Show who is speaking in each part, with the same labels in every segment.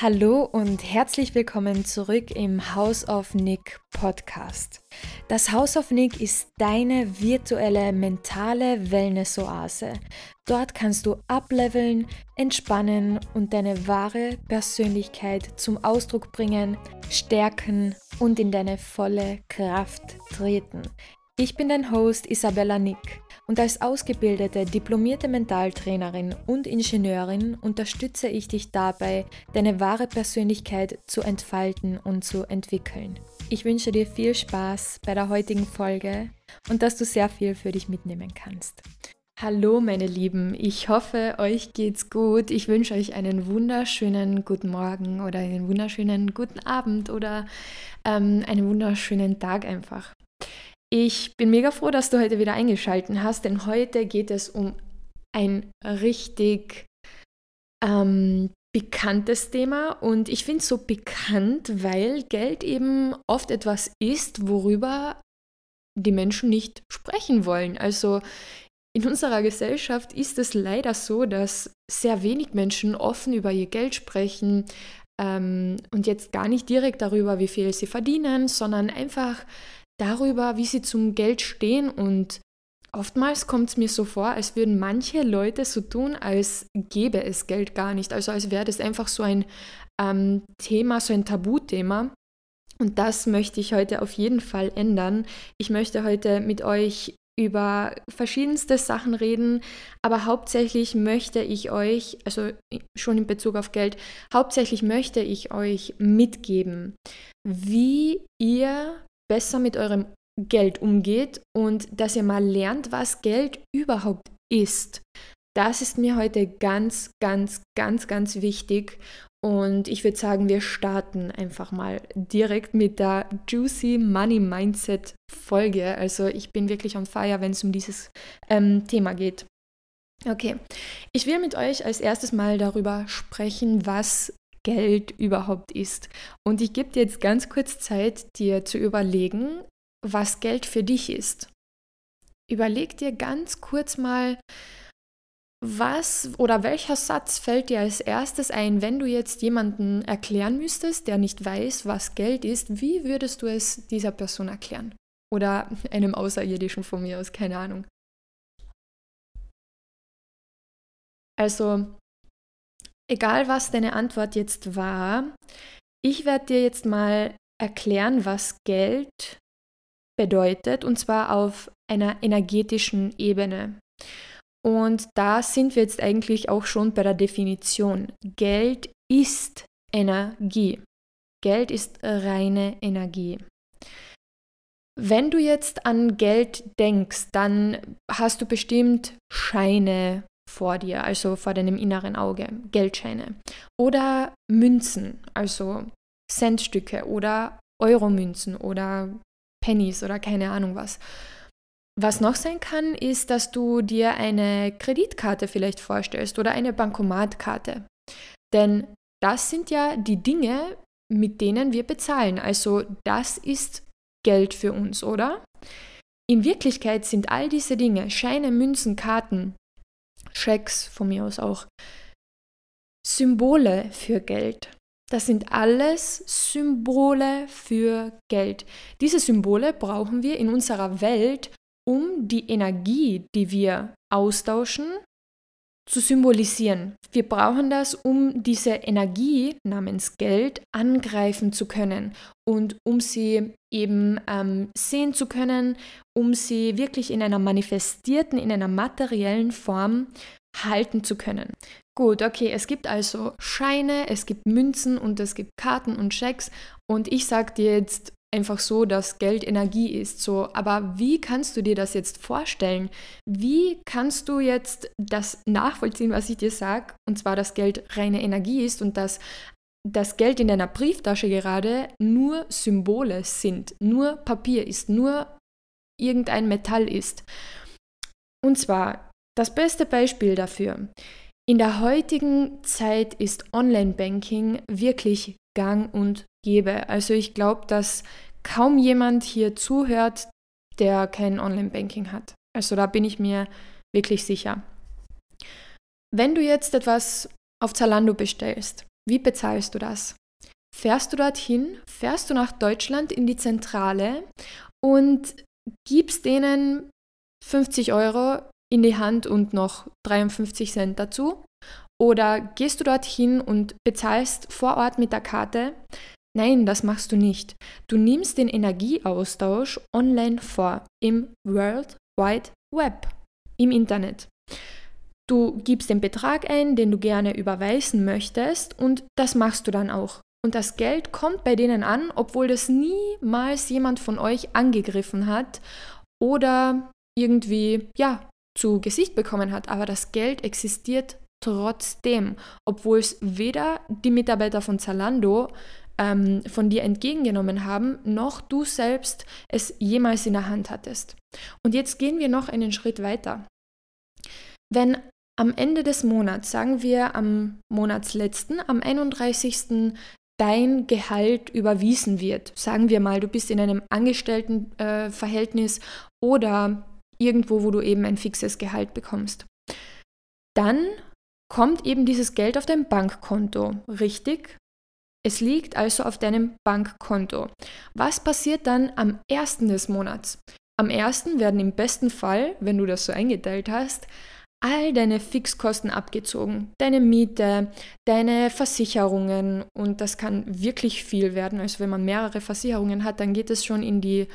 Speaker 1: Hallo und herzlich willkommen zurück im House of Nick Podcast. Das House of Nick ist deine virtuelle mentale Wellness-Oase. Dort kannst du ableveln, entspannen und deine wahre Persönlichkeit zum Ausdruck bringen, stärken und in deine volle Kraft treten. Ich bin dein Host Isabella Nick und als ausgebildete diplomierte Mentaltrainerin und Ingenieurin unterstütze ich dich dabei, deine wahre Persönlichkeit zu entfalten und zu entwickeln. Ich wünsche dir viel Spaß bei der heutigen Folge und dass du sehr viel für dich mitnehmen kannst. Hallo meine Lieben, ich hoffe, euch geht's gut. Ich wünsche euch einen wunderschönen guten Morgen oder einen wunderschönen guten Abend oder ähm, einen wunderschönen Tag einfach. Ich bin mega froh, dass du heute wieder eingeschaltet hast, denn heute geht es um ein richtig ähm, bekanntes Thema und ich finde es so bekannt, weil Geld eben oft etwas ist, worüber die Menschen nicht sprechen wollen. Also in unserer Gesellschaft ist es leider so, dass sehr wenig Menschen offen über ihr Geld sprechen ähm, und jetzt gar nicht direkt darüber, wie viel sie verdienen, sondern einfach darüber, wie sie zum Geld stehen und oftmals kommt es mir so vor, als würden manche Leute so tun, als gäbe es Geld gar nicht. Also als wäre das einfach so ein ähm, Thema, so ein Tabuthema. Und das möchte ich heute auf jeden Fall ändern. Ich möchte heute mit euch über verschiedenste Sachen reden, aber hauptsächlich möchte ich euch, also schon in Bezug auf Geld, hauptsächlich möchte ich euch mitgeben, wie ihr besser mit eurem Geld umgeht und dass ihr mal lernt, was Geld überhaupt ist. Das ist mir heute ganz, ganz, ganz, ganz wichtig. Und ich würde sagen, wir starten einfach mal direkt mit der Juicy Money Mindset Folge. Also ich bin wirklich on fire, wenn es um dieses ähm, Thema geht. Okay, ich will mit euch als erstes mal darüber sprechen, was Geld überhaupt ist. Und ich gebe dir jetzt ganz kurz Zeit, dir zu überlegen, was Geld für dich ist. Überleg dir ganz kurz mal, was oder welcher Satz fällt dir als erstes ein, wenn du jetzt jemanden erklären müsstest, der nicht weiß, was Geld ist? Wie würdest du es dieser Person erklären? Oder einem Außerirdischen von mir aus, keine Ahnung. Also, egal was deine Antwort jetzt war, ich werde dir jetzt mal erklären, was Geld bedeutet, und zwar auf einer energetischen Ebene. Und da sind wir jetzt eigentlich auch schon bei der Definition. Geld ist Energie. Geld ist reine Energie. Wenn du jetzt an Geld denkst, dann hast du bestimmt Scheine, vor dir, also vor deinem inneren Auge, Geldscheine. Oder Münzen, also Centstücke oder Euromünzen oder Pennies oder keine Ahnung was. Was noch sein kann, ist, dass du dir eine Kreditkarte vielleicht vorstellst oder eine Bankomatkarte. Denn das sind ja die Dinge, mit denen wir bezahlen. Also das ist Geld für uns, oder? In Wirklichkeit sind all diese Dinge, Scheine, Münzen, Karten, Schecks von mir aus auch. Symbole für Geld. Das sind alles Symbole für Geld. Diese Symbole brauchen wir in unserer Welt, um die Energie, die wir austauschen, zu symbolisieren. Wir brauchen das, um diese Energie namens Geld angreifen zu können und um sie eben ähm, sehen zu können, um sie wirklich in einer manifestierten, in einer materiellen Form halten zu können. Gut, okay, es gibt also Scheine, es gibt Münzen und es gibt Karten und Schecks und ich sage dir jetzt einfach so, dass Geld Energie ist. So, aber wie kannst du dir das jetzt vorstellen? Wie kannst du jetzt das nachvollziehen, was ich dir sage? Und zwar, dass Geld reine Energie ist und dass das Geld in deiner Brieftasche gerade nur Symbole sind, nur Papier ist, nur irgendein Metall ist. Und zwar, das beste Beispiel dafür. In der heutigen Zeit ist Online-Banking wirklich gang und gäbe. Also ich glaube, dass kaum jemand hier zuhört, der kein Online-Banking hat. Also da bin ich mir wirklich sicher. Wenn du jetzt etwas auf Zalando bestellst, Wie bezahlst du das? Fährst du dorthin, fährst du nach Deutschland in die Zentrale und gibst denen 50 Euro in die Hand und noch 53 Cent dazu? Oder gehst du dorthin und bezahlst vor Ort mit der Karte? Nein, das machst du nicht. Du nimmst den Energieaustausch online vor im World Wide Web, im Internet. Du gibst den Betrag ein, den du gerne überweisen möchtest und das machst du dann auch. Und das Geld kommt bei denen an, obwohl das niemals jemand von euch angegriffen hat oder irgendwie, ja, zu Gesicht bekommen hat. Aber das Geld existiert trotzdem, obwohl es weder die Mitarbeiter von Zalando ähm, von dir entgegengenommen haben, noch du selbst es jemals in der Hand hattest. Und jetzt gehen wir noch einen Schritt weiter. Wenn am Ende des Monats, sagen wir am Monatsletzten, am 31. dein Gehalt überwiesen wird, sagen wir mal, du bist in einem Angestelltenverhältnis äh, oder irgendwo, wo du eben ein fixes Gehalt bekommst, dann kommt eben dieses Geld auf dein Bankkonto, richtig? Es liegt also auf deinem Bankkonto. Was passiert dann am 1. des Monats? Am 1. werden im besten Fall, wenn du das so eingeteilt hast, all deine Fixkosten abgezogen. Deine Miete, deine Versicherungen und das kann wirklich viel werden. Also wenn man mehrere Versicherungen hat, dann geht es schon in die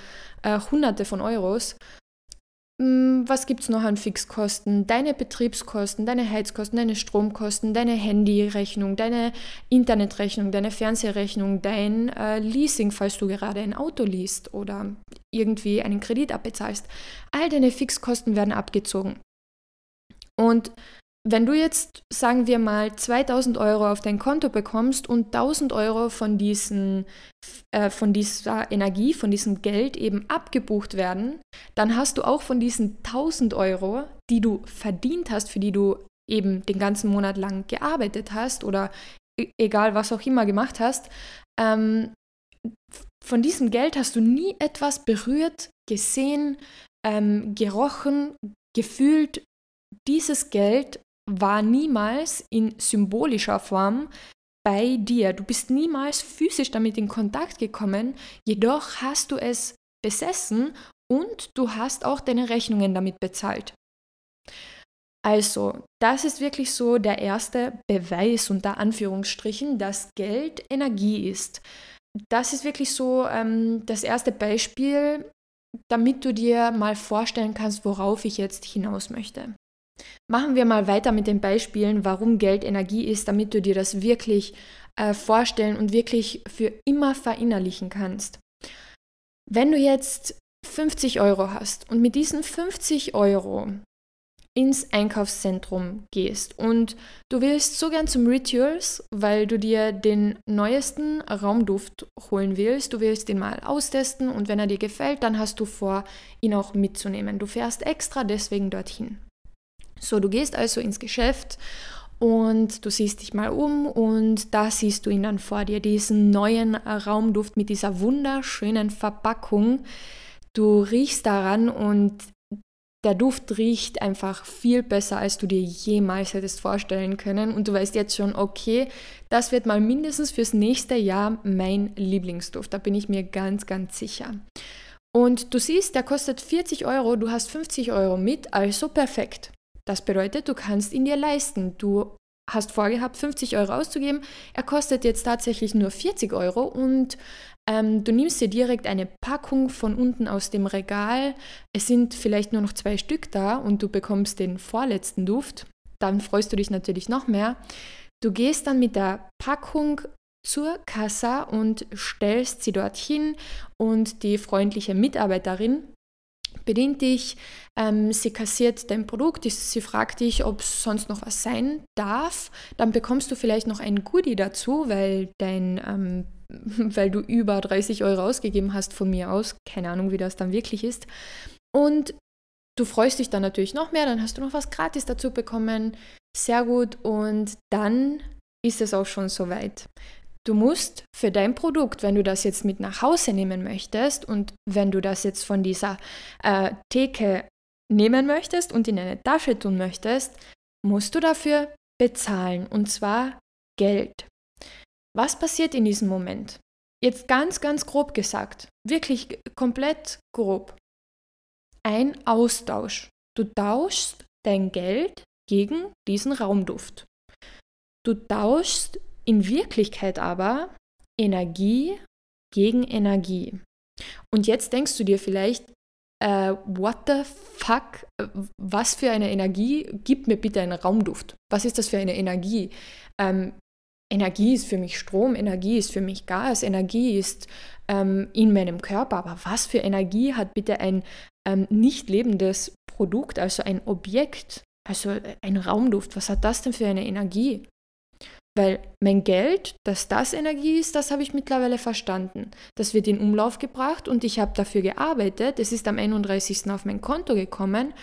Speaker 1: äh, Hunderte von Euros. Hm, was gibt es noch an Fixkosten? Deine Betriebskosten, deine Heizkosten, deine Stromkosten, deine Handyrechnung, deine Internetrechnung, deine Fernsehrechnung, dein äh, Leasing, falls du gerade ein Auto liest oder irgendwie einen Kredit abbezahlst. All deine Fixkosten werden abgezogen. Und wenn du jetzt, sagen wir mal, 2000 Euro auf dein Konto bekommst und 1000 Euro von, diesen, äh, von dieser Energie, von diesem Geld eben abgebucht werden, dann hast du auch von diesen 1000 Euro, die du verdient hast, für die du eben den ganzen Monat lang gearbeitet hast oder e-, egal was auch immer gemacht hast, ähm, von diesem Geld hast du nie etwas berührt, gesehen, ähm, gerochen, gefühlt. Dieses Geld war niemals in symbolischer Form bei dir. Du bist niemals physisch damit in Kontakt gekommen, jedoch hast du es besessen und du hast auch deine Rechnungen damit bezahlt. Also, das ist wirklich so der erste Beweis unter Anführungsstrichen, dass Geld Energie ist. Das ist wirklich so ähm, das erste Beispiel, damit du dir mal vorstellen kannst, worauf ich jetzt hinaus möchte. Machen wir mal weiter mit den Beispielen, warum Geld Energie ist, damit du dir das wirklich äh, vorstellen und wirklich für immer verinnerlichen kannst. Wenn du jetzt 50 Euro hast und mit diesen 50 Euro ins Einkaufszentrum gehst und du willst so gern zum Rituals, weil du dir den neuesten Raumduft holen willst, du willst ihn mal austesten und wenn er dir gefällt, dann hast du vor, ihn auch mitzunehmen. Du fährst extra deswegen dorthin. So, du gehst also ins Geschäft und du siehst dich mal um und da siehst du ihn dann vor dir, diesen neuen Raumduft mit dieser wunderschönen Verpackung. Du riechst daran und der Duft riecht einfach viel besser, als du dir jemals hättest vorstellen können. Und du weißt jetzt schon, okay, das wird mal mindestens fürs nächste Jahr mein Lieblingsduft. Da bin ich mir ganz, ganz sicher. Und du siehst, der kostet 40 Euro, du hast 50 Euro mit, also perfekt. Das bedeutet, du kannst ihn dir leisten. Du hast vorgehabt, 50 Euro auszugeben. Er kostet jetzt tatsächlich nur 40 Euro und ähm, du nimmst dir direkt eine Packung von unten aus dem Regal. Es sind vielleicht nur noch zwei Stück da und du bekommst den vorletzten Duft. Dann freust du dich natürlich noch mehr. Du gehst dann mit der Packung zur Kassa und stellst sie dorthin und die freundliche Mitarbeiterin bedient dich, ähm, sie kassiert dein Produkt, sie fragt dich, ob es sonst noch was sein darf. Dann bekommst du vielleicht noch ein Goodie dazu, weil, dein, ähm, weil du über 30 Euro ausgegeben hast von mir aus. Keine Ahnung, wie das dann wirklich ist. Und du freust dich dann natürlich noch mehr, dann hast du noch was gratis dazu bekommen. Sehr gut. Und dann ist es auch schon soweit. Du musst für dein Produkt, wenn du das jetzt mit nach Hause nehmen möchtest und wenn du das jetzt von dieser äh, Theke nehmen möchtest und in eine Tasche tun möchtest, musst du dafür bezahlen und zwar Geld. Was passiert in diesem Moment? Jetzt ganz, ganz grob gesagt, wirklich komplett grob. Ein Austausch. Du tauschst dein Geld gegen diesen Raumduft. Du tauschst in Wirklichkeit aber Energie gegen Energie. Und jetzt denkst du dir vielleicht, äh, what the fuck, was für eine Energie, gib mir bitte einen Raumduft. Was ist das für eine Energie? Ähm, Energie ist für mich Strom, Energie ist für mich Gas, Energie ist ähm, in meinem Körper. Aber was für Energie hat bitte ein ähm, nicht lebendes Produkt, also ein Objekt, also ein Raumduft? Was hat das denn für eine Energie? Weil mein Geld, dass das Energie ist, das habe ich mittlerweile verstanden. Das wird in Umlauf gebracht und ich habe dafür gearbeitet. Es ist am 31. auf mein Konto gekommen.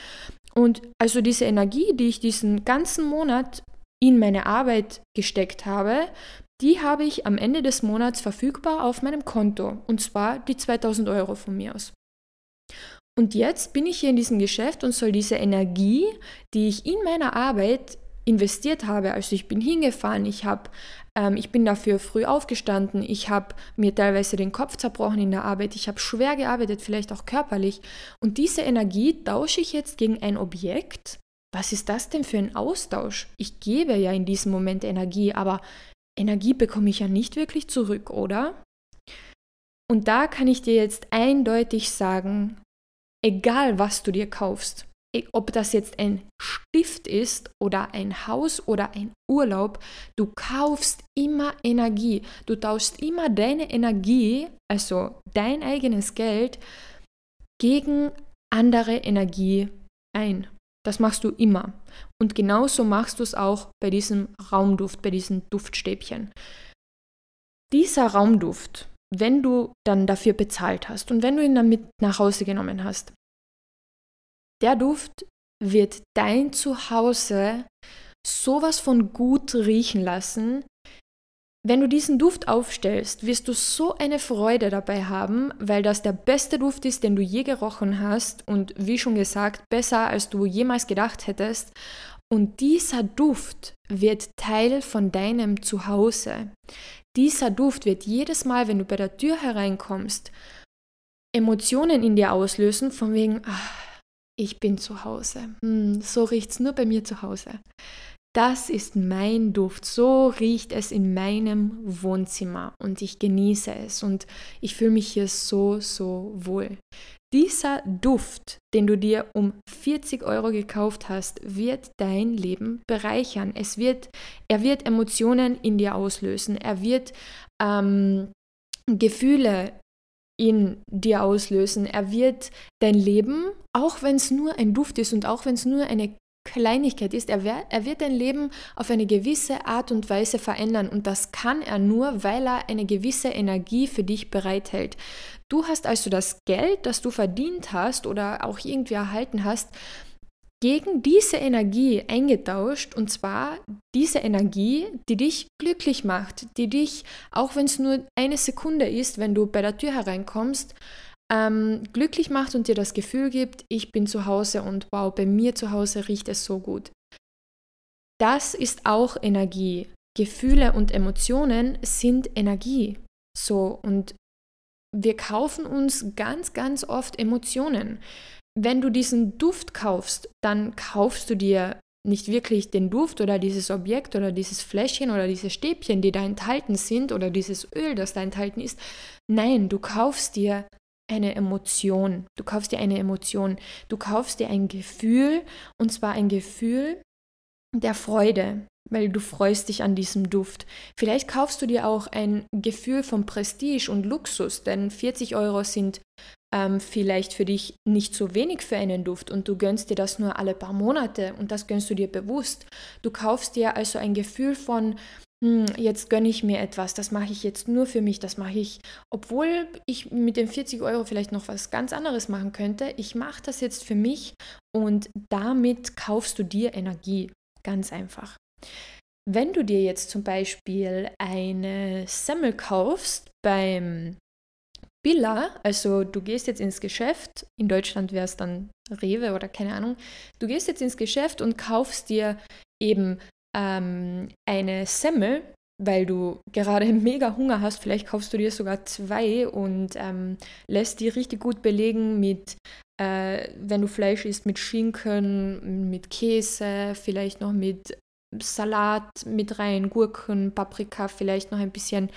Speaker 1: Und also diese Energie, die ich diesen ganzen Monat in meine Arbeit gesteckt habe, die habe ich am Ende des Monats verfügbar auf meinem Konto. Und zwar die 2000 Euro von mir aus. Und jetzt bin ich hier in diesem Geschäft und soll diese Energie, die ich in meiner Arbeit investiert habe. Also ich bin hingefahren, ich, hab, ähm, ich bin dafür früh aufgestanden, ich habe mir teilweise den Kopf zerbrochen in der Arbeit, ich habe schwer gearbeitet, vielleicht auch körperlich. Und diese Energie tausche ich jetzt gegen ein Objekt. Was ist das denn für ein Austausch? Ich gebe ja in diesem Moment Energie, aber Energie bekomme ich ja nicht wirklich zurück, oder? Und da kann ich dir jetzt eindeutig sagen, egal was du dir kaufst, ob das jetzt ein Stift ist oder ein Haus oder ein Urlaub, du kaufst immer Energie. Du tauschst immer deine Energie, also dein eigenes Geld, gegen andere Energie ein. Das machst du immer. Und genauso machst du es auch bei diesem Raumduft, bei diesen Duftstäbchen. Dieser Raumduft, wenn du dann dafür bezahlt hast und wenn du ihn dann mit nach Hause genommen hast, der Duft wird dein Zuhause sowas von gut riechen lassen. Wenn du diesen Duft aufstellst, wirst du so eine Freude dabei haben, weil das der beste Duft ist, den du je gerochen hast und wie schon gesagt, besser als du jemals gedacht hättest. Und dieser Duft wird Teil von deinem Zuhause. Dieser Duft wird jedes Mal, wenn du bei der Tür hereinkommst, Emotionen in dir auslösen, von wegen, ach, ich bin zu Hause. Hm, so riecht es nur bei mir zu Hause. Das ist mein Duft. So riecht es in meinem Wohnzimmer und ich genieße es und ich fühle mich hier so, so wohl. Dieser Duft, den du dir um 40 Euro gekauft hast, wird dein Leben bereichern. Es wird, er wird Emotionen in dir auslösen. Er wird ähm, Gefühle in dir auslösen. Er wird dein Leben, auch wenn es nur ein Duft ist und auch wenn es nur eine Kleinigkeit ist, er, er wird dein Leben auf eine gewisse Art und Weise verändern und das kann er nur, weil er eine gewisse Energie für dich bereithält. Du hast also das Geld, das du verdient hast oder auch irgendwie erhalten hast, gegen diese Energie eingetauscht und zwar diese Energie, die dich glücklich macht, die dich, auch wenn es nur eine Sekunde ist, wenn du bei der Tür hereinkommst, ähm, glücklich macht und dir das Gefühl gibt, ich bin zu Hause und wow, bei mir zu Hause riecht es so gut. Das ist auch Energie. Gefühle und Emotionen sind Energie. So und wir kaufen uns ganz, ganz oft Emotionen wenn du diesen Duft kaufst, dann kaufst du dir nicht wirklich den Duft oder dieses Objekt oder dieses Fläschchen oder diese Stäbchen, die da enthalten sind oder dieses Öl, das da enthalten ist. Nein, du kaufst dir eine Emotion. Du kaufst dir eine Emotion. Du kaufst dir ein Gefühl und zwar ein Gefühl der Freude, weil du freust dich an diesem Duft. Vielleicht kaufst du dir auch ein Gefühl von Prestige und Luxus, denn 40 Euro sind ähm, vielleicht für dich nicht so wenig für einen Duft und du gönnst dir das nur alle paar Monate und das gönnst du dir bewusst. Du kaufst dir also ein Gefühl von, hm, jetzt gönne ich mir etwas, das mache ich jetzt nur für mich, das mache ich, obwohl ich mit den 40 Euro vielleicht noch was ganz anderes machen könnte, ich mache das jetzt für mich und damit kaufst du dir Energie, ganz einfach. Wenn du dir jetzt zum Beispiel eine Semmel kaufst beim Billa, also du gehst jetzt ins Geschäft, in Deutschland wäre es dann Rewe oder keine Ahnung, du gehst jetzt ins Geschäft und kaufst dir eben ähm, eine Semmel weil du gerade mega Hunger hast. Vielleicht kaufst du dir sogar zwei und ähm, lässt die richtig gut belegen mit, äh, wenn du Fleisch isst, mit Schinken, mit Käse, vielleicht noch mit Salat mit rein, Gurken, Paprika, vielleicht noch ein bisschen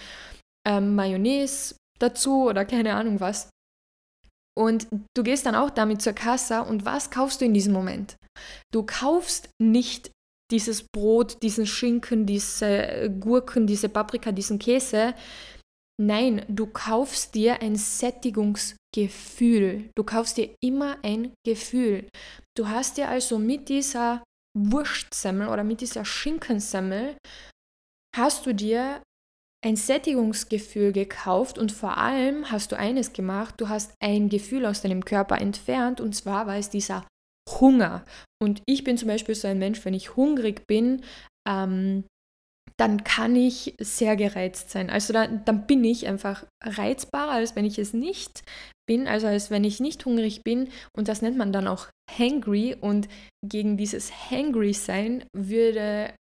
Speaker 1: ähm, Mayonnaise dazu oder keine Ahnung was. Und du gehst dann auch damit zur Kasse und was kaufst du in diesem Moment? Du kaufst nicht dieses Brot, diesen Schinken, diese Gurken, diese Paprika, diesen Käse. Nein, du kaufst dir ein Sättigungsgefühl. Du kaufst dir immer ein Gefühl. Du hast dir also mit dieser Wurstsemmel oder mit dieser Schinkensemmel hast du dir ein Sättigungsgefühl gekauft und vor allem hast du eines gemacht, du hast ein Gefühl aus deinem Körper entfernt und zwar war es dieser Hunger. Und ich bin zum Beispiel so ein Mensch, wenn ich hungrig bin, ähm, dann kann ich sehr gereizt sein. Also dann, dann bin ich einfach reizbarer, als wenn ich es nicht bin, also als wenn ich nicht hungrig bin. Und das nennt man dann auch hangry. Und gegen dieses hangry sein würde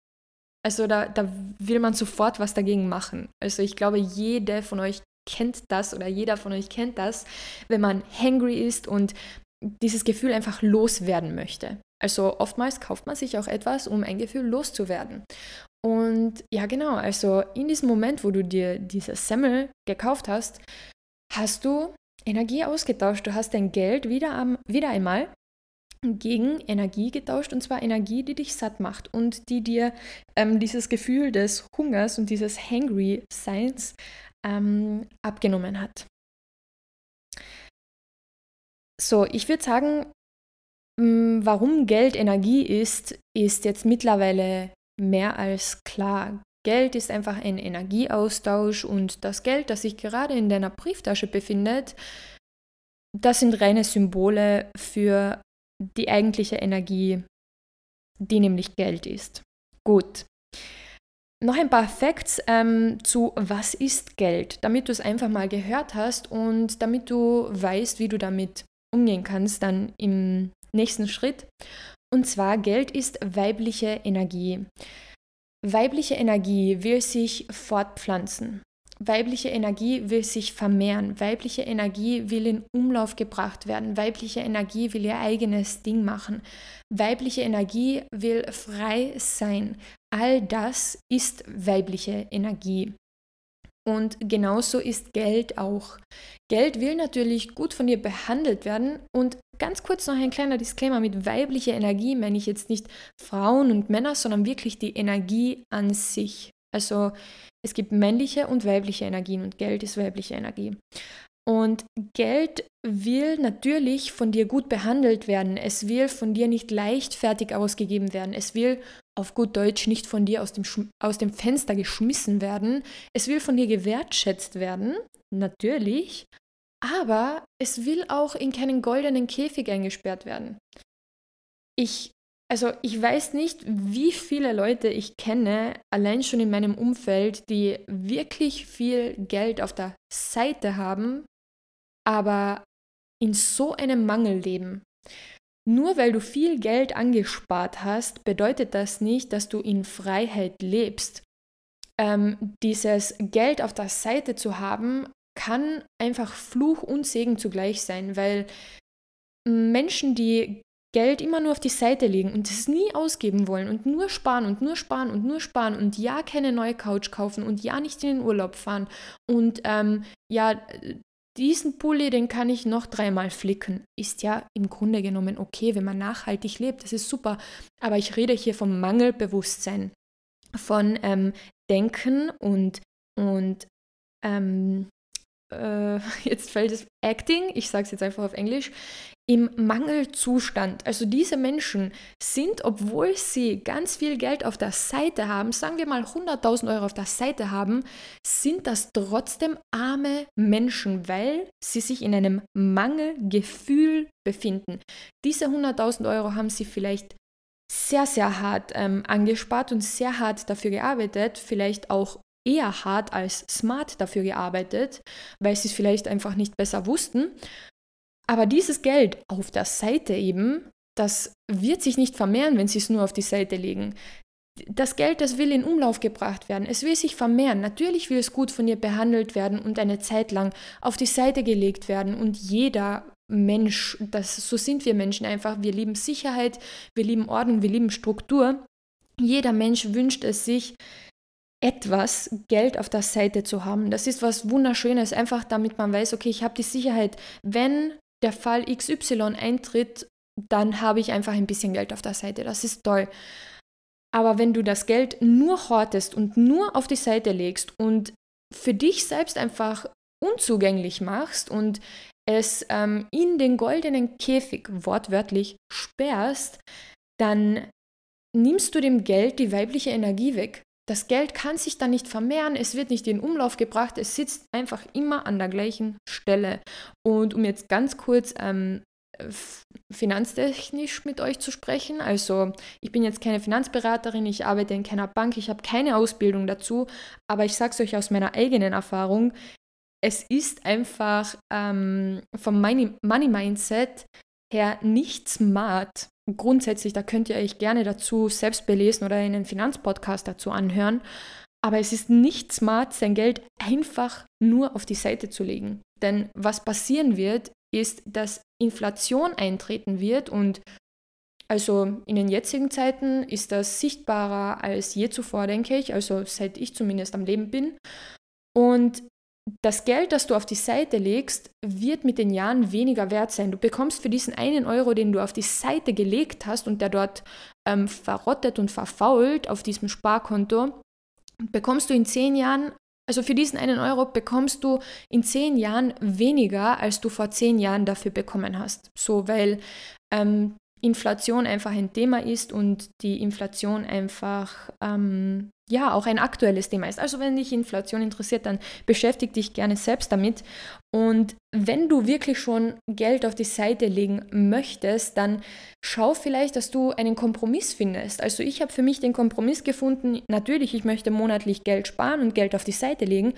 Speaker 1: also da, da will man sofort was dagegen machen. Also ich glaube, jede von euch kennt das oder jeder von euch kennt das, wenn man hangry ist und dieses Gefühl einfach loswerden möchte. Also oftmals kauft man sich auch etwas, um ein Gefühl loszuwerden. Und ja, genau, also in diesem Moment, wo du dir diese Semmel gekauft hast, hast du Energie ausgetauscht. Du hast dein Geld wieder, am, wieder einmal gegen Energie getauscht und zwar Energie, die dich satt macht und die dir ähm, dieses Gefühl des Hungers und dieses Hangry-Seins ähm, abgenommen hat. So, ich würde sagen, mm, warum Geld Energie ist, ist jetzt mittlerweile mehr als klar. Geld ist einfach ein Energieaustausch und das Geld, das sich gerade in deiner Brieftasche befindet, das sind reine Symbole für die eigentliche Energie, die nämlich Geld ist. Gut. Noch ein paar Facts ähm, zu was ist Geld, damit du es einfach mal gehört hast und damit du weißt, wie du damit umgehen kannst, dann im nächsten Schritt. Und zwar Geld ist weibliche Energie. Weibliche Energie will sich fortpflanzen. Weibliche Energie will sich vermehren, weibliche Energie will in Umlauf gebracht werden, weibliche Energie will ihr eigenes Ding machen, weibliche Energie will frei sein. All das ist weibliche Energie. Und genauso ist Geld auch. Geld will natürlich gut von dir behandelt werden. Und ganz kurz noch ein kleiner Disclaimer mit weiblicher Energie meine ich jetzt nicht Frauen und Männer, sondern wirklich die Energie an sich. Also es gibt männliche und weibliche Energien und Geld ist weibliche Energie. Und Geld will natürlich von dir gut behandelt werden. Es will von dir nicht leichtfertig ausgegeben werden. Es will auf gut Deutsch nicht von dir aus dem, aus dem Fenster geschmissen werden. Es will von dir gewertschätzt werden, natürlich. Aber es will auch in keinen goldenen Käfig eingesperrt werden. Ich also ich weiß nicht, wie viele Leute ich kenne, allein schon in meinem Umfeld, die wirklich viel Geld auf der Seite haben, aber in so einem Mangel leben. Nur weil du viel Geld angespart hast, bedeutet das nicht, dass du in Freiheit lebst. Ähm, dieses Geld auf der Seite zu haben, kann einfach Fluch und Segen zugleich sein, weil Menschen, die Geld immer nur auf die Seite legen und es nie ausgeben wollen und nur sparen und nur sparen und nur sparen und ja keine neue Couch kaufen und ja nicht in den Urlaub fahren und ähm, ja, diesen Pulli, den kann ich noch dreimal flicken. Ist ja im Grunde genommen okay, wenn man nachhaltig lebt, das ist super. Aber ich rede hier vom Mangelbewusstsein, von ähm, Denken und, und ähm, äh, jetzt fällt es Acting, ich sage es jetzt einfach auf Englisch, im Mangelzustand. Also diese Menschen sind, obwohl sie ganz viel Geld auf der Seite haben, sagen wir mal 100.000 Euro auf der Seite haben, sind das trotzdem arme Menschen, weil sie sich in einem Mangelgefühl befinden. Diese 100.000 Euro haben sie vielleicht sehr, sehr hart ähm, angespart und sehr hart dafür gearbeitet, vielleicht auch eher hart als smart dafür gearbeitet, weil sie es vielleicht einfach nicht besser wussten. Aber dieses Geld auf der Seite eben, das wird sich nicht vermehren, wenn sie es nur auf die Seite legen. das Geld, das will in Umlauf gebracht werden. Es will sich vermehren. Natürlich will es gut von dir behandelt werden und eine Zeit lang auf die Seite gelegt werden. Und jeder Mensch, das, so sind wir Menschen einfach. Wir lieben Sicherheit, wir lieben Ordnung, wir lieben Struktur. Jeder Mensch wünscht es sich, etwas Geld auf der Seite zu haben. Das ist was Wunderschönes, einfach damit man weiß, okay, ich habe die Sicherheit, wenn der Fall XY eintritt, dann habe ich einfach ein bisschen Geld auf der Seite. Das ist toll. Aber wenn du das Geld nur hortest und nur auf die Seite legst und für dich selbst einfach unzugänglich machst und es ähm, in den goldenen Käfig wortwörtlich sperrst, dann nimmst du dem Geld die weibliche Energie weg. Das Geld kann sich dann nicht vermehren, es wird nicht in Umlauf gebracht, es sitzt einfach immer an der gleichen Stelle. Und um jetzt ganz kurz ähm, finanztechnisch mit euch zu sprechen. Also ich bin jetzt keine Finanzberaterin, ich arbeite in keiner Bank, ich habe keine Ausbildung dazu, aber ich sage es euch aus meiner eigenen Erfahrung, es ist einfach ähm, vom Money, Money Mindset her nicht smart. Grundsätzlich, da könnt ihr euch gerne dazu selbst belesen oder einen Finanzpodcast dazu anhören. Aber es ist nicht smart, sein Geld einfach nur auf die Seite zu legen. Denn was passieren wird, ist, dass Inflation eintreten wird und also in den jetzigen Zeiten ist das sichtbarer als je zuvor, denke ich, also seit ich zumindest am Leben bin. Und das Geld, das du auf die Seite legst, wird mit den Jahren weniger wert sein. Du bekommst für diesen einen Euro, den du auf die Seite gelegt hast und der dort ähm, verrottet und verfault auf diesem Sparkonto, bekommst du in zehn Jahren also für diesen einen Euro bekommst du in zehn Jahren weniger, als du vor zehn Jahren dafür bekommen hast. So, weil ähm, Inflation einfach ein Thema ist und die Inflation einfach ähm, ja auch ein aktuelles Thema ist. Also wenn dich Inflation interessiert, dann beschäftige dich gerne selbst damit. Und wenn du wirklich schon Geld auf die Seite legen möchtest, dann schau vielleicht, dass du einen Kompromiss findest. Also ich habe für mich den Kompromiss gefunden, natürlich, ich möchte monatlich Geld sparen und Geld auf die Seite legen,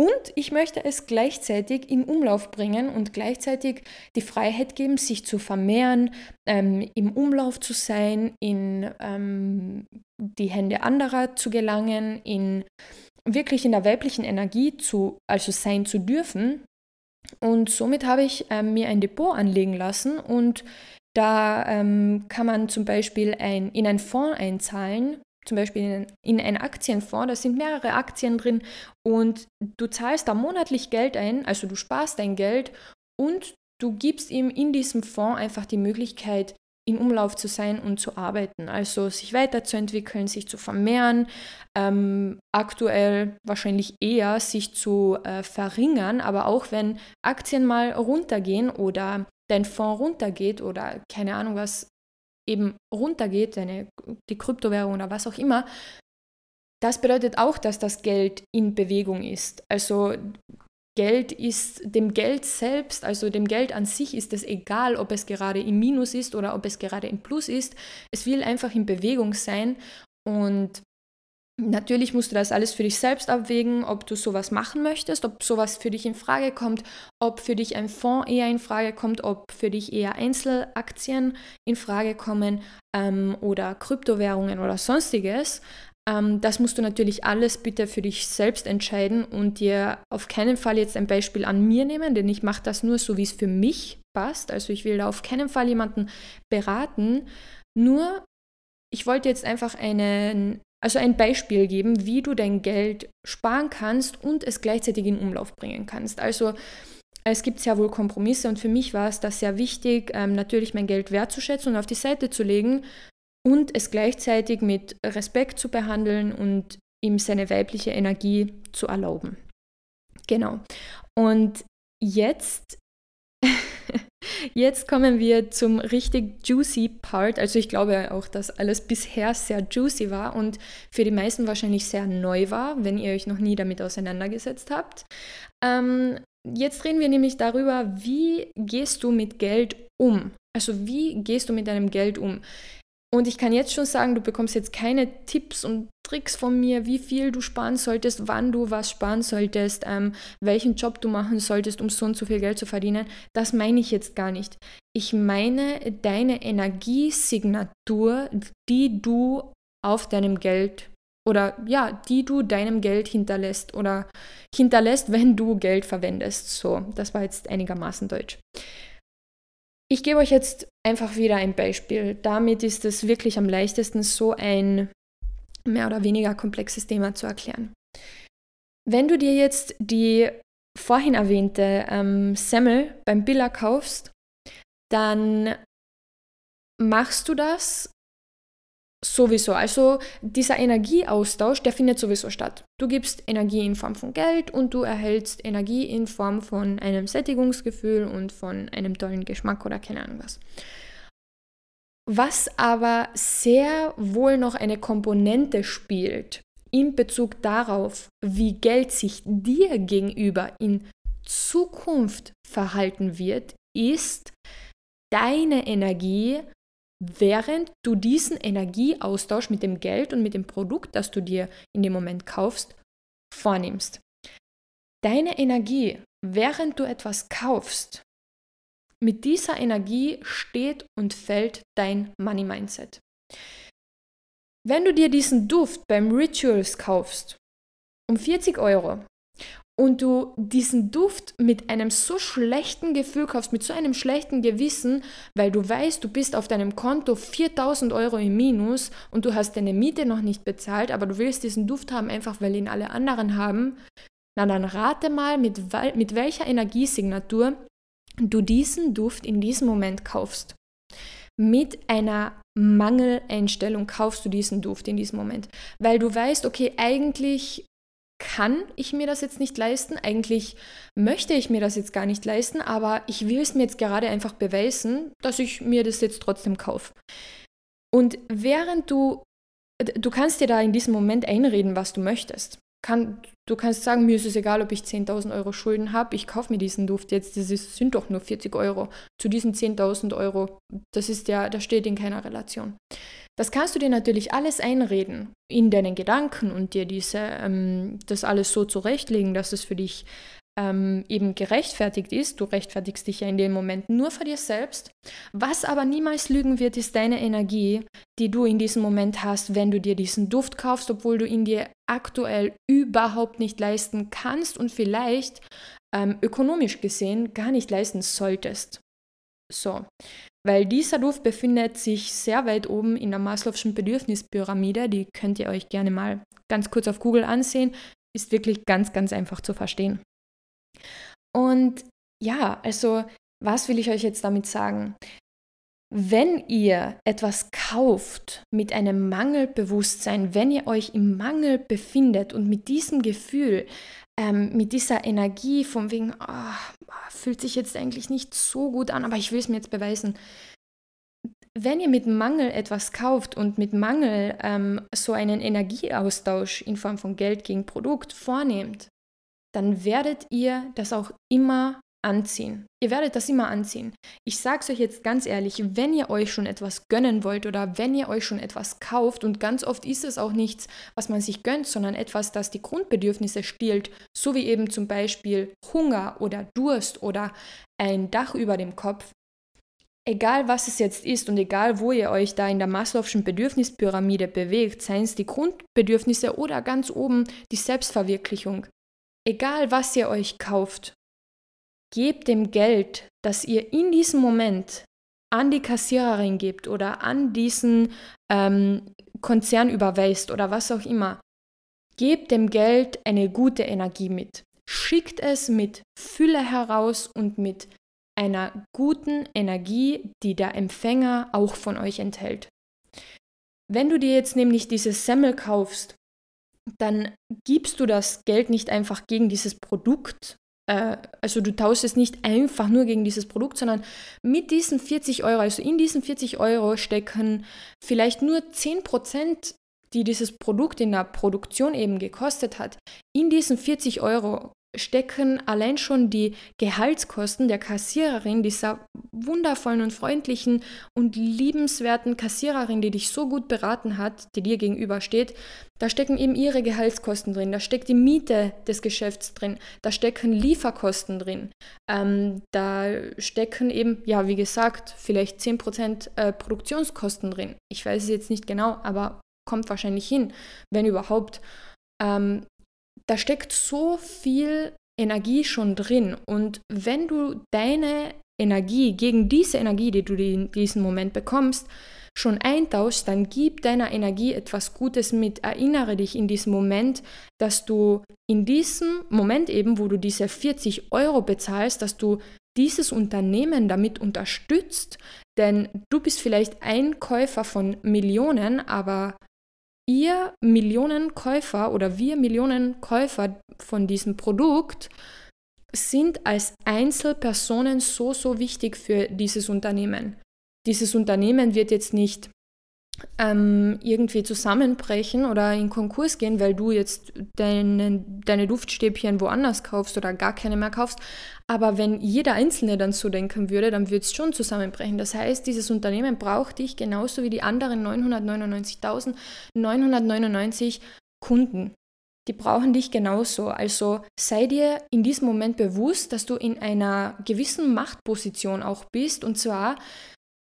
Speaker 1: und ich möchte es gleichzeitig in Umlauf bringen und gleichzeitig die Freiheit geben, sich zu vermehren, ähm, im Umlauf zu sein, in ähm, die Hände anderer zu gelangen, in wirklich in der weiblichen Energie zu, also sein zu dürfen. Und somit habe ich ähm, mir ein Depot anlegen lassen und da ähm, kann man zum Beispiel ein, in einen Fonds einzahlen zum Beispiel in, in einen Aktienfonds, da sind mehrere Aktien drin und du zahlst da monatlich Geld ein, also du sparst dein Geld und du gibst ihm in diesem Fonds einfach die Möglichkeit, in Umlauf zu sein und zu arbeiten, also sich weiterzuentwickeln, sich zu vermehren, ähm, aktuell wahrscheinlich eher sich zu äh, verringern, aber auch wenn Aktien mal runtergehen oder dein Fonds runtergeht oder keine Ahnung was eben runtergeht, deine, die Kryptowährung oder was auch immer, das bedeutet auch, dass das Geld in Bewegung ist. Also Geld ist dem Geld selbst, also dem Geld an sich ist es egal, ob es gerade im Minus ist oder ob es gerade im Plus ist. Es will einfach in Bewegung sein und Natürlich musst du das alles für dich selbst abwägen, ob du sowas machen möchtest, ob sowas für dich in Frage kommt, ob für dich ein Fonds eher in Frage kommt, ob für dich eher Einzelaktien in Frage kommen ähm, oder Kryptowährungen oder sonstiges. Ähm, das musst du natürlich alles bitte für dich selbst entscheiden und dir auf keinen Fall jetzt ein Beispiel an mir nehmen, denn ich mache das nur so, wie es für mich passt. Also ich will da auf keinen Fall jemanden beraten. Nur ich wollte jetzt einfach einen also ein Beispiel geben, wie du dein Geld sparen kannst und es gleichzeitig in Umlauf bringen kannst. Also es gibt sehr wohl Kompromisse und für mich war es das sehr wichtig, ähm, natürlich mein Geld wertzuschätzen und auf die Seite zu legen und es gleichzeitig mit Respekt zu behandeln und ihm seine weibliche Energie zu erlauben. Genau. Und jetzt Jetzt kommen wir zum richtig juicy Part. Also ich glaube auch, dass alles bisher sehr juicy war und für die meisten wahrscheinlich sehr neu war, wenn ihr euch noch nie damit auseinandergesetzt habt. Ähm, jetzt reden wir nämlich darüber, wie gehst du mit Geld um? Also wie gehst du mit deinem Geld um? Und ich kann jetzt schon sagen, du bekommst jetzt keine Tipps und Tricks von mir, wie viel du sparen solltest, wann du was sparen solltest, ähm, welchen Job du machen solltest, um so und so viel Geld zu verdienen. Das meine ich jetzt gar nicht. Ich meine deine Energiesignatur, die du auf deinem Geld oder ja, die du deinem Geld hinterlässt oder hinterlässt, wenn du Geld verwendest. So, das war jetzt einigermaßen deutsch. Ich gebe euch jetzt einfach wieder ein Beispiel. Damit ist es wirklich am leichtesten, so ein mehr oder weniger komplexes Thema zu erklären. Wenn du dir jetzt die vorhin erwähnte ähm, Semmel beim Billa kaufst, dann machst du das sowieso. Also dieser Energieaustausch, der findet sowieso statt. Du gibst Energie in Form von Geld und du erhältst Energie in Form von einem Sättigungsgefühl und von einem tollen Geschmack oder keine Ahnung was. Was aber sehr wohl noch eine Komponente spielt in Bezug darauf, wie Geld sich dir gegenüber in Zukunft verhalten wird, ist deine Energie während du diesen Energieaustausch mit dem Geld und mit dem Produkt, das du dir in dem Moment kaufst, vornimmst. Deine Energie, während du etwas kaufst, mit dieser Energie steht und fällt dein Money Mindset. Wenn du dir diesen Duft beim Rituals kaufst, um 40 Euro, und du diesen Duft mit einem so schlechten Gefühl kaufst, mit so einem schlechten Gewissen, weil du weißt, du bist auf deinem Konto 4000 Euro im Minus und du hast deine Miete noch nicht bezahlt, aber du willst diesen Duft haben, einfach weil ihn alle anderen haben, na dann rate mal, mit, mit welcher Energiesignatur du diesen Duft in diesem Moment kaufst. Mit einer Mangeleinstellung kaufst du diesen Duft in diesem Moment, weil du weißt, okay, eigentlich kann ich mir das jetzt nicht leisten. Eigentlich möchte ich mir das jetzt gar nicht leisten, aber ich will es mir jetzt gerade einfach beweisen, dass ich mir das jetzt trotzdem kaufe. Und während du, du kannst dir da in diesem Moment einreden, was du möchtest. Kann, du kannst sagen, mir ist es egal, ob ich 10.000 Euro Schulden habe, ich kaufe mir diesen Duft jetzt, das ist, sind doch nur 40 Euro. Zu diesen 10.000 Euro, das ist ja, das steht in keiner Relation. Das kannst du dir natürlich alles einreden in deinen Gedanken und dir diese, ähm, das alles so zurechtlegen, dass es für dich ähm, eben gerechtfertigt ist. Du rechtfertigst dich ja in dem Moment nur für dir selbst. Was aber niemals lügen wird, ist deine Energie, die du in diesem Moment hast, wenn du dir diesen Duft kaufst, obwohl du ihn dir aktuell überhaupt nicht leisten kannst und vielleicht ähm, ökonomisch gesehen gar nicht leisten solltest. So, weil dieser Duft befindet sich sehr weit oben in der Maslow'schen Bedürfnispyramide. Die könnt ihr euch gerne mal ganz kurz auf Google ansehen. Ist wirklich ganz, ganz einfach zu verstehen. Und ja, also was will ich euch jetzt damit sagen? Wenn ihr etwas kauft mit einem Mangelbewusstsein, wenn ihr euch im Mangel befindet und mit diesem Gefühl, ähm, mit dieser Energie von wegen, oh, fühlt sich jetzt eigentlich nicht so gut an, aber ich will es mir jetzt beweisen. Wenn ihr mit Mangel etwas kauft und mit Mangel ähm, so einen Energieaustausch in Form von Geld gegen Produkt vornehmt, dann werdet ihr das auch immer anziehen. Ihr werdet das immer anziehen. Ich sage es euch jetzt ganz ehrlich, wenn ihr euch schon etwas gönnen wollt oder wenn ihr euch schon etwas kauft, und ganz oft ist es auch nichts, was man sich gönnt, sondern etwas, das die Grundbedürfnisse stiehlt, so wie eben zum Beispiel Hunger oder Durst oder ein Dach über dem Kopf, egal was es jetzt ist und egal wo ihr euch da in der Maslow'schen Bedürfnispyramide bewegt, seien es die Grundbedürfnisse oder ganz oben die Selbstverwirklichung, egal was ihr euch kauft, gebt dem Geld, das ihr in diesem Moment an die Kassiererin gebt oder an diesen ähm, Konzern überweist oder was auch immer, gebt dem Geld eine gute Energie mit. Schickt es mit Fülle heraus und mit einer guten Energie, die der Empfänger auch von euch enthält. Wenn du dir jetzt nämlich dieses Semmel kaufst, dann gibst du das Geld nicht einfach gegen dieses Produkt, also du tauschst es nicht einfach nur gegen dieses Produkt, sondern mit diesen 40 Euro, also in diesen 40 Euro stecken vielleicht nur 10 Prozent, die dieses Produkt in der Produktion eben gekostet hat. In diesen 40 Euro stecken allein schon die Gehaltskosten der Kassiererin, dieser wundervollen und freundlichen und liebenswerten Kassiererin, die dich so gut beraten hat, die dir gegenübersteht, da stecken eben ihre Gehaltskosten drin, da steckt die Miete des Geschäfts drin, da stecken Lieferkosten drin, ähm, da stecken eben, ja, wie gesagt, vielleicht 10% äh, Produktionskosten drin. Ich weiß es jetzt nicht genau, aber kommt wahrscheinlich hin, wenn überhaupt. Ähm, da steckt so viel Energie schon drin. Und wenn du deine Energie gegen diese Energie, die du in diesem Moment bekommst, schon eintauschst, dann gib deiner Energie etwas Gutes mit. Erinnere dich in diesem Moment, dass du in diesem Moment eben, wo du diese 40 Euro bezahlst, dass du dieses Unternehmen damit unterstützt, denn du bist vielleicht ein Käufer von Millionen, aber ihr Millionen Käufer oder wir Millionen Käufer von diesem Produkt sind als Einzelpersonen so, so wichtig für dieses Unternehmen. Dieses Unternehmen wird jetzt nicht ähm, irgendwie zusammenbrechen oder in Konkurs gehen, weil du jetzt deine, deine Duftstäbchen woanders kaufst oder gar keine mehr kaufst. Aber wenn jeder Einzelne dann so denken würde, dann würde es schon zusammenbrechen. Das heißt, dieses Unternehmen braucht dich genauso wie die anderen 999.999 Kunden die brauchen dich genauso. Also sei dir in diesem Moment bewusst, dass du in einer gewissen Machtposition auch bist. Und zwar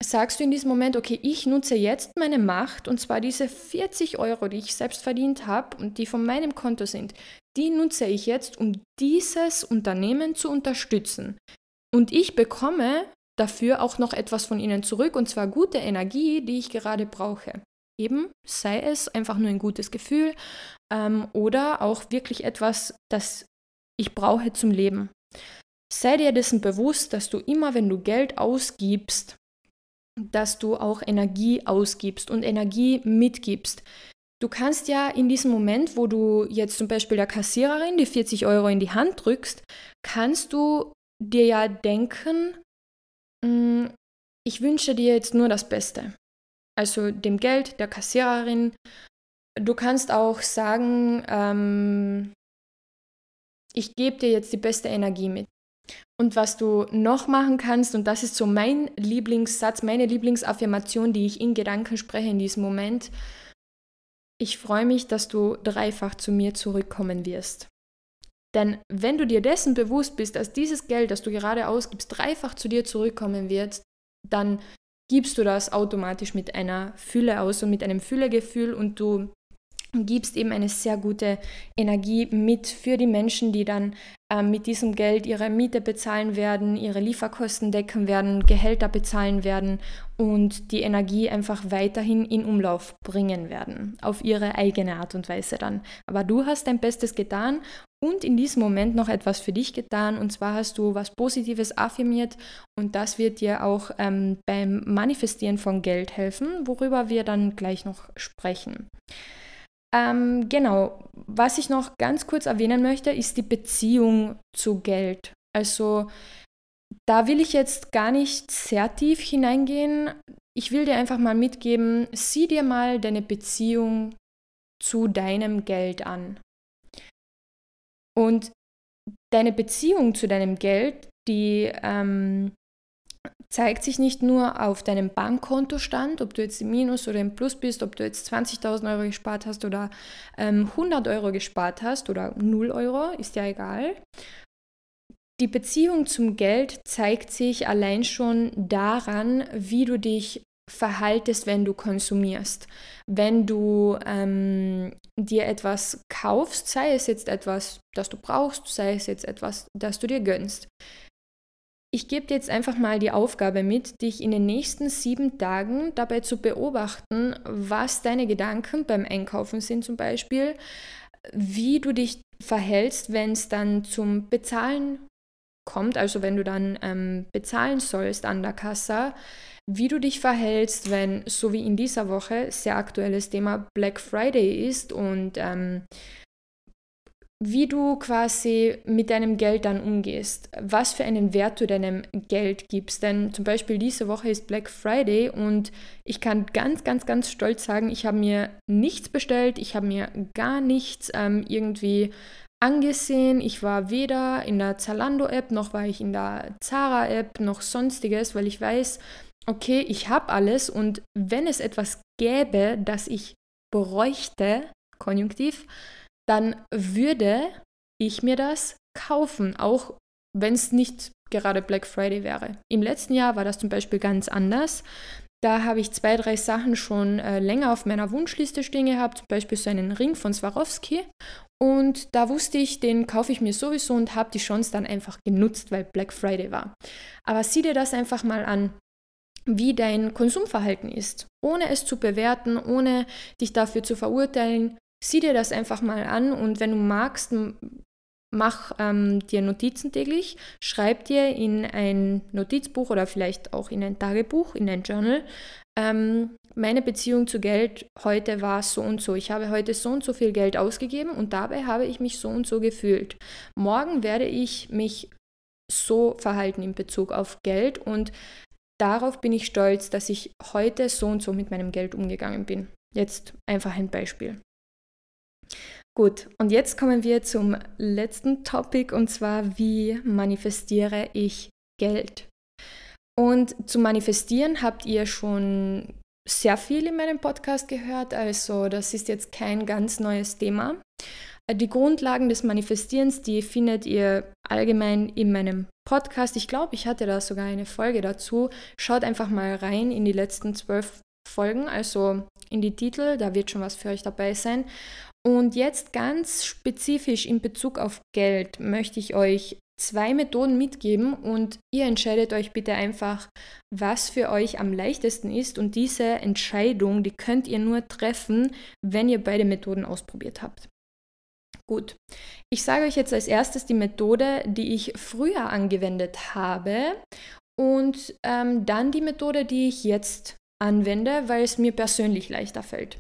Speaker 1: sagst du in diesem Moment, okay, ich nutze jetzt meine Macht und zwar diese 40 Euro, die ich selbst verdient habe und die von meinem Konto sind, die nutze ich jetzt, um dieses Unternehmen zu unterstützen. Und ich bekomme dafür auch noch etwas von ihnen zurück und zwar gute Energie, die ich gerade brauche. Eben sei es einfach nur ein gutes Gefühl ähm, oder auch wirklich etwas, das ich brauche zum Leben. Sei dir dessen bewusst, dass du immer, wenn du Geld ausgibst, dass du auch Energie ausgibst und Energie mitgibst. Du kannst ja in diesem Moment, wo du jetzt zum Beispiel der Kassiererin die 40 Euro in die Hand drückst, kannst du dir ja denken, mm, ich wünsche dir jetzt nur das Beste also dem Geld der Kassiererin. Du kannst auch sagen, ähm, ich gebe dir jetzt die beste Energie mit. Und was du noch machen kannst, und das ist so mein Lieblingssatz, meine Lieblingsaffirmation, die ich in Gedanken spreche in diesem Moment, ich freue mich, dass du dreifach zu mir zurückkommen wirst. Denn wenn du dir dessen bewusst bist, dass dieses Geld, das du gerade ausgibst, dreifach zu dir zurückkommen wird, dann gibst du das automatisch mit einer Fülle aus und mit einem Füllegefühl und du gibst eben eine sehr gute Energie mit für die Menschen, die dann äh, mit diesem Geld ihre Miete bezahlen werden, ihre Lieferkosten decken werden, Gehälter bezahlen werden und die Energie einfach weiterhin in Umlauf bringen werden, auf ihre eigene Art und Weise dann. Aber du hast dein Bestes getan und in diesem Moment noch etwas für dich getan und zwar hast du was Positives affirmiert und das wird dir auch ähm, beim Manifestieren von Geld helfen, worüber wir dann gleich noch sprechen. Ähm, genau, was ich noch ganz kurz erwähnen möchte, ist die Beziehung zu Geld. Also da will ich jetzt gar nicht sehr tief hineingehen. Ich will dir einfach mal mitgeben, sieh dir mal deine Beziehung zu deinem Geld an. Und deine Beziehung zu deinem Geld, die ähm, zeigt sich nicht nur auf deinem Bankkontostand, ob du jetzt im Minus oder im Plus bist, ob du jetzt 20.000 Euro gespart hast oder ähm, 100 Euro gespart hast oder 0 Euro, ist ja egal. Die Beziehung zum Geld zeigt sich allein schon daran, wie du dich verhaltest, wenn du konsumierst. Wenn du ähm, dir etwas kaufst, sei es jetzt etwas, das du brauchst, sei es jetzt etwas, das du dir gönnst. Ich gebe dir jetzt einfach mal die Aufgabe mit, dich in den nächsten sieben Tagen dabei zu beobachten, was deine Gedanken beim Einkaufen sind zum Beispiel, wie du dich verhältst, wenn es dann zum Bezahlen kommt, also wenn du dann ähm, bezahlen sollst an der Kasse, wie du dich verhältst, wenn, so wie in dieser Woche, sehr aktuelles Thema Black Friday ist und ähm, wie du quasi mit deinem Geld dann umgehst, was für einen Wert du deinem Geld gibst. Denn zum Beispiel diese Woche ist Black Friday und ich kann ganz, ganz, ganz stolz sagen, ich habe mir nichts bestellt, ich habe mir gar nichts ähm, irgendwie angesehen. Ich war weder in der Zalando-App, noch war ich in der Zara-App, noch sonstiges, weil ich weiß, okay, ich habe alles und wenn es etwas gäbe, das ich bräuchte, konjunktiv, dann würde ich mir das kaufen, auch wenn es nicht gerade Black Friday wäre. Im letzten Jahr war das zum Beispiel ganz anders. da habe ich zwei, drei Sachen schon äh, länger auf meiner Wunschliste stehen gehabt, zum Beispiel so einen Ring von Swarovski. Und da wusste ich, den kaufe ich mir sowieso und habe die Chance dann einfach genutzt, weil Black Friday war. Aber sieh dir das einfach mal an, wie dein Konsumverhalten ist, ohne es zu bewerten, ohne dich dafür zu verurteilen. Sieh dir das einfach mal an und wenn du magst, mach ähm, dir Notizen täglich, schreib dir in ein Notizbuch oder vielleicht auch in ein Tagebuch, in ein Journal, ähm, meine Beziehung zu Geld heute war so und so. Ich habe heute so und so viel Geld ausgegeben und dabei habe ich mich so und so gefühlt. Morgen werde ich mich so verhalten in Bezug auf Geld und darauf bin ich stolz, dass ich heute so und so mit meinem Geld umgegangen bin. Jetzt einfach ein Beispiel. Gut, und jetzt kommen wir zum letzten Topic und zwar, wie manifestiere ich Geld? Und zu manifestieren habt ihr schon sehr viel in meinem Podcast gehört, also das ist jetzt kein ganz neues Thema. Die Grundlagen des Manifestierens, die findet ihr allgemein in meinem Podcast. Ich glaube, ich hatte da sogar eine Folge dazu. Schaut einfach mal rein in die letzten zwölf Folgen, also in die Titel, da wird schon was für euch dabei sein. Und jetzt ganz spezifisch in Bezug auf Geld möchte ich euch zwei Methoden mitgeben und ihr entscheidet euch bitte einfach, was für euch am leichtesten ist. Und diese Entscheidung, die könnt ihr nur treffen, wenn ihr beide Methoden ausprobiert habt. Gut, ich sage euch jetzt als erstes die Methode, die ich früher angewendet habe und ähm, dann die Methode, die ich jetzt anwende, weil es mir persönlich leichter fällt.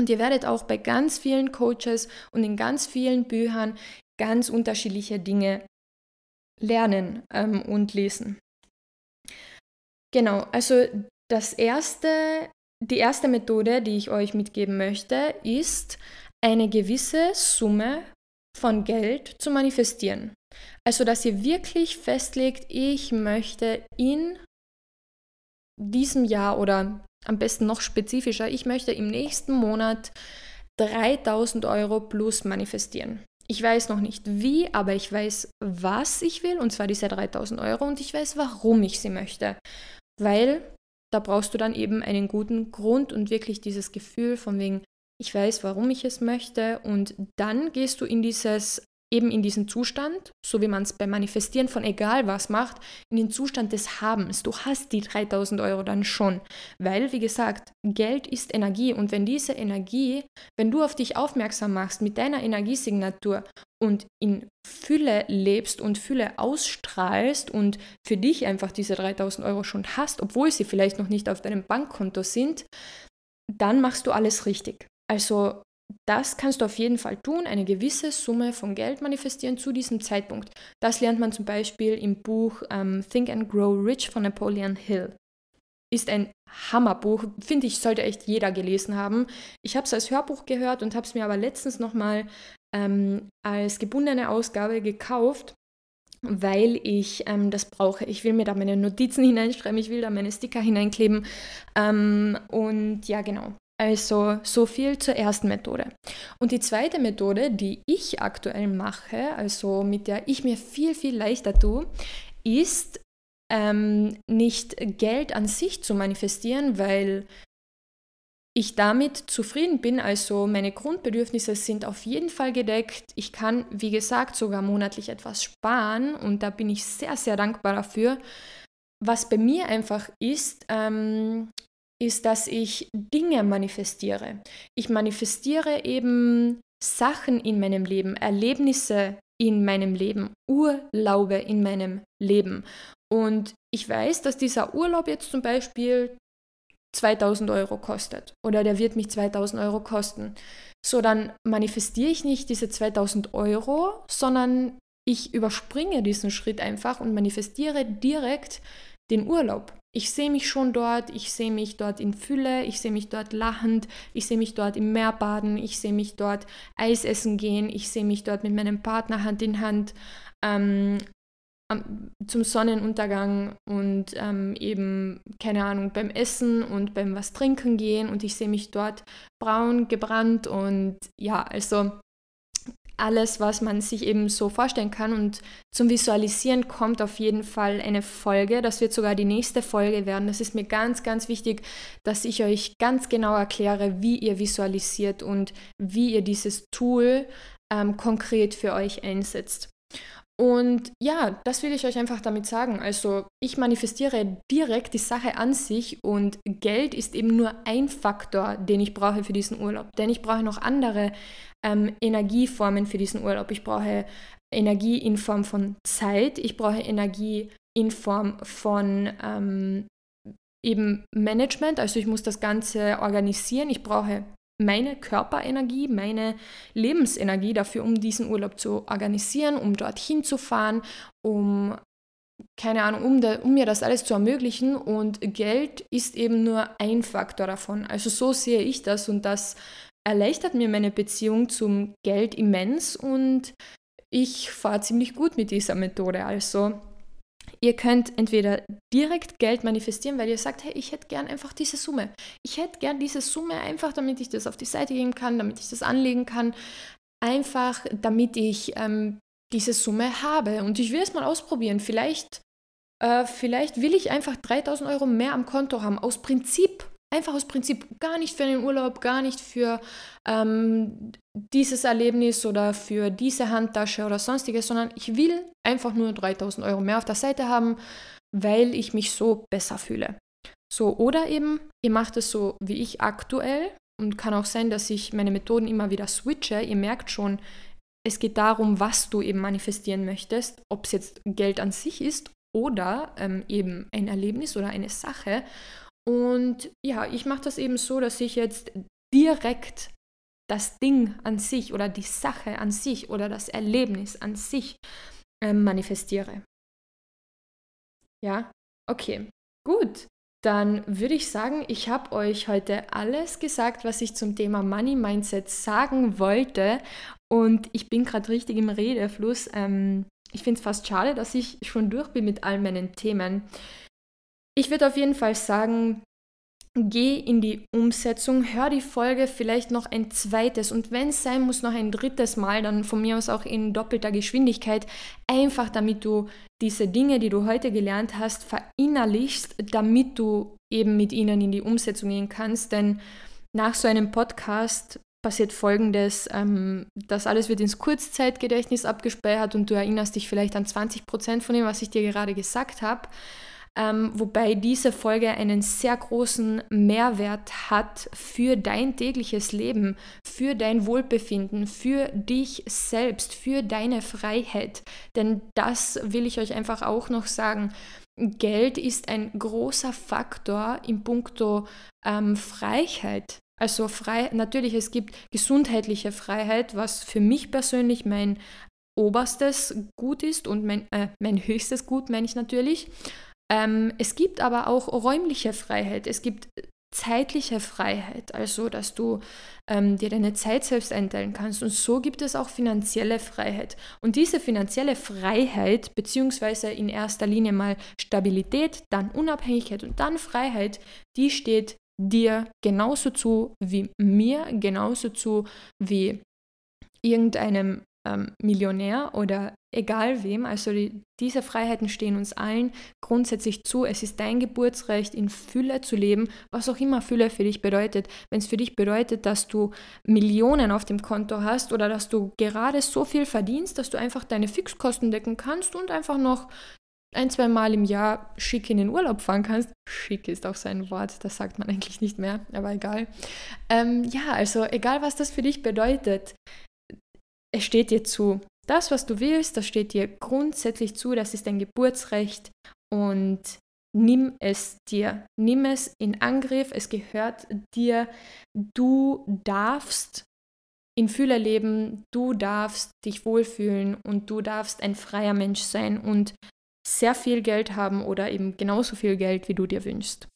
Speaker 1: Und ihr werdet auch bei ganz vielen Coaches und in ganz vielen Büchern ganz unterschiedliche Dinge lernen ähm, und lesen. Genau, also das erste, die erste Methode, die ich euch mitgeben möchte, ist eine gewisse Summe von Geld zu manifestieren. Also, dass ihr wirklich festlegt, ich möchte in diesem Jahr oder am besten noch spezifischer, ich möchte im nächsten Monat 3000 Euro plus manifestieren. Ich weiß noch nicht wie, aber ich weiß, was ich will, und zwar diese 3000 Euro, und ich weiß, warum ich sie möchte. Weil da brauchst du dann eben einen guten Grund und wirklich dieses Gefühl von wegen, ich weiß, warum ich es möchte, und dann gehst du in dieses eben in diesen Zustand, so wie man es beim Manifestieren von egal was macht, in den Zustand des Habens. Du hast die 3000 Euro dann schon, weil, wie gesagt, Geld ist Energie und wenn diese Energie, wenn du auf dich aufmerksam machst mit deiner Energiesignatur und in Fülle lebst und Fülle ausstrahlst und für dich einfach diese 3000 Euro schon hast, obwohl sie vielleicht noch nicht auf deinem Bankkonto sind, dann machst du alles richtig. Also das kannst du auf jeden Fall tun, eine gewisse Summe von Geld manifestieren zu diesem Zeitpunkt. Das lernt man zum Beispiel im Buch ähm, Think and Grow Rich von Napoleon Hill. Ist ein Hammerbuch, finde ich, sollte echt jeder gelesen haben. Ich habe es als Hörbuch gehört und habe es mir aber letztens nochmal ähm, als gebundene Ausgabe gekauft, weil ich ähm, das brauche. Ich will mir da meine Notizen hineinschreiben, ich will da meine Sticker hineinkleben. Ähm, und ja, genau. Also so viel zur ersten Methode. Und die zweite Methode, die ich aktuell mache, also mit der ich mir viel, viel leichter tue, ist ähm, nicht Geld an sich zu manifestieren, weil ich damit zufrieden bin. Also meine Grundbedürfnisse sind auf jeden Fall gedeckt. Ich kann, wie gesagt, sogar monatlich etwas sparen und da bin ich sehr, sehr dankbar dafür. Was bei mir einfach ist, ähm, ist, dass ich Dinge manifestiere. Ich manifestiere eben Sachen in meinem Leben, Erlebnisse in meinem Leben, Urlaube in meinem Leben. Und ich weiß, dass dieser Urlaub jetzt zum Beispiel 2000 Euro kostet oder der wird mich 2000 Euro kosten. So, dann manifestiere ich nicht diese 2000 Euro, sondern ich überspringe diesen Schritt einfach und manifestiere direkt den Urlaub. Ich sehe mich schon dort, ich sehe mich dort in Fülle, ich sehe mich dort lachend, ich sehe mich dort im Meer baden, ich sehe mich dort Eis essen gehen, ich sehe mich dort mit meinem Partner Hand in Hand ähm, zum Sonnenuntergang und ähm, eben, keine Ahnung, beim Essen und beim was trinken gehen. Und ich sehe mich dort braun, gebrannt und ja, also alles, was man sich eben so vorstellen kann. Und zum Visualisieren kommt auf jeden Fall eine Folge. Das wird sogar die nächste Folge werden. Das ist mir ganz, ganz wichtig, dass ich euch ganz genau erkläre, wie ihr visualisiert und wie ihr dieses Tool ähm, konkret für euch einsetzt. Und ja, das will ich euch einfach damit sagen. Also ich manifestiere direkt die Sache an sich und Geld ist eben nur ein Faktor, den ich brauche für diesen Urlaub. Denn ich brauche noch andere ähm, Energieformen für diesen Urlaub. Ich brauche Energie in Form von Zeit, ich brauche Energie in Form von ähm, eben Management, also ich muss das Ganze organisieren, ich brauche meine Körperenergie, meine Lebensenergie dafür, um diesen Urlaub zu organisieren, um dorthin zu fahren, um keine Ahnung, um, da, um mir das alles zu ermöglichen. Und Geld ist eben nur ein Faktor davon. Also so sehe ich das und das erleichtert mir meine Beziehung zum Geld immens und ich fahre ziemlich gut mit dieser Methode. Also Ihr könnt entweder direkt Geld manifestieren, weil ihr sagt, hey, ich hätte gern einfach diese Summe. Ich hätte gern diese Summe einfach, damit ich das auf die Seite geben kann, damit ich das anlegen kann. Einfach, damit ich ähm, diese Summe habe. Und ich will es mal ausprobieren. Vielleicht, äh, vielleicht will ich einfach 3000 Euro mehr am Konto haben, aus Prinzip. Einfach aus Prinzip, gar nicht für den Urlaub, gar nicht für ähm, dieses Erlebnis oder für diese Handtasche oder sonstiges, sondern ich will einfach nur 3000 Euro mehr auf der Seite haben, weil ich mich so besser fühle. So, oder eben, ihr macht es so wie ich aktuell und kann auch sein, dass ich meine Methoden immer wieder switche. Ihr merkt schon, es geht darum, was du eben manifestieren möchtest, ob es jetzt Geld an sich ist oder ähm, eben ein Erlebnis oder eine Sache. Und ja, ich mache das eben so, dass ich jetzt direkt das Ding an sich oder die Sache an sich oder das Erlebnis an sich äh, manifestiere. Ja, okay, gut. Dann würde ich sagen, ich habe euch heute alles gesagt, was ich zum Thema Money Mindset sagen wollte. Und ich bin gerade richtig im Redefluss. Ähm, ich finde es fast schade, dass ich schon durch bin mit all meinen Themen. Ich würde auf jeden Fall sagen, geh in die Umsetzung, hör die Folge vielleicht noch ein zweites und wenn es sein muss, noch ein drittes Mal, dann von mir aus auch in doppelter Geschwindigkeit, einfach damit du diese Dinge, die du heute gelernt hast, verinnerlichst, damit du eben mit ihnen in die Umsetzung gehen kannst. Denn nach so einem Podcast passiert folgendes, ähm, das alles wird ins Kurzzeitgedächtnis abgespeichert und du erinnerst dich vielleicht an 20 Prozent von dem, was ich dir gerade gesagt habe ähm, wobei diese Folge einen sehr großen Mehrwert hat für dein tägliches Leben, für dein Wohlbefinden, für dich selbst, für deine Freiheit. Denn das will ich euch einfach auch noch sagen. Geld ist ein großer Faktor im Punkto ähm, Freiheit. Also frei, natürlich, es gibt gesundheitliche Freiheit, was für mich persönlich mein oberstes Gut ist und mein, äh, mein höchstes Gut, meine ich natürlich. Ähm, es gibt aber auch räumliche Freiheit, es gibt zeitliche Freiheit, also dass du ähm, dir deine Zeit selbst einteilen kannst. Und so gibt es auch finanzielle Freiheit. Und diese finanzielle Freiheit, beziehungsweise in erster Linie mal Stabilität, dann Unabhängigkeit und dann Freiheit, die steht dir genauso zu wie mir, genauso zu wie irgendeinem ähm, Millionär oder egal wem. Also die, diese Freiheiten stehen uns allen grundsätzlich zu. Es ist dein Geburtsrecht, in Fülle zu leben, was auch immer Fülle für dich bedeutet. Wenn es für dich bedeutet, dass du Millionen auf dem Konto hast oder dass du gerade so viel verdienst, dass du einfach deine Fixkosten decken kannst und einfach noch ein, zwei Mal im Jahr schick in den Urlaub fahren kannst. Schick ist auch sein Wort, das sagt man eigentlich nicht mehr, aber egal. Ähm, ja, also egal, was das für dich bedeutet, es steht dir zu. Das, was du willst, das steht dir grundsätzlich zu, das ist dein Geburtsrecht und nimm es dir. Nimm es in Angriff, es gehört dir. Du darfst in Fülle leben, du darfst dich wohlfühlen und du darfst ein freier Mensch sein und sehr viel Geld haben oder eben genauso viel Geld, wie du dir wünschst.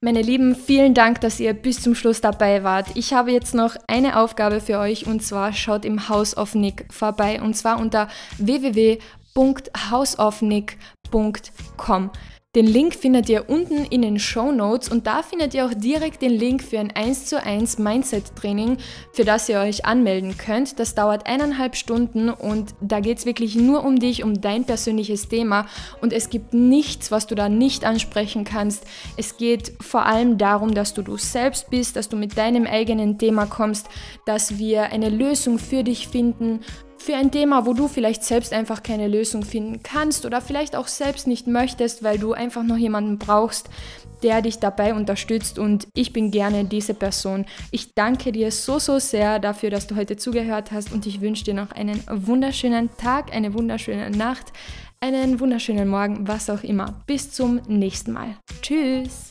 Speaker 1: Meine Lieben, vielen Dank, dass ihr bis zum Schluss dabei wart. Ich habe jetzt noch eine Aufgabe für euch und zwar schaut im House of Nick vorbei und zwar unter www.houseofnick.com. Den Link findet ihr unten in den Show Notes und da findet ihr auch direkt den Link für ein 1 zu 1 Mindset Training, für das ihr euch anmelden könnt. Das dauert eineinhalb Stunden und da geht es wirklich nur um dich, um dein persönliches Thema und es gibt nichts, was du da nicht ansprechen kannst. Es geht vor allem darum, dass du du selbst bist, dass du mit deinem eigenen Thema kommst, dass wir eine Lösung für dich finden für ein Thema, wo du vielleicht selbst einfach keine Lösung finden kannst oder vielleicht auch selbst nicht möchtest, weil du einfach noch jemanden brauchst, der dich dabei unterstützt und ich bin gerne diese Person. Ich danke dir so, so sehr dafür, dass du heute zugehört hast und ich wünsche dir noch einen wunderschönen Tag, eine wunderschöne Nacht, einen wunderschönen Morgen, was auch immer. Bis zum nächsten Mal. Tschüss!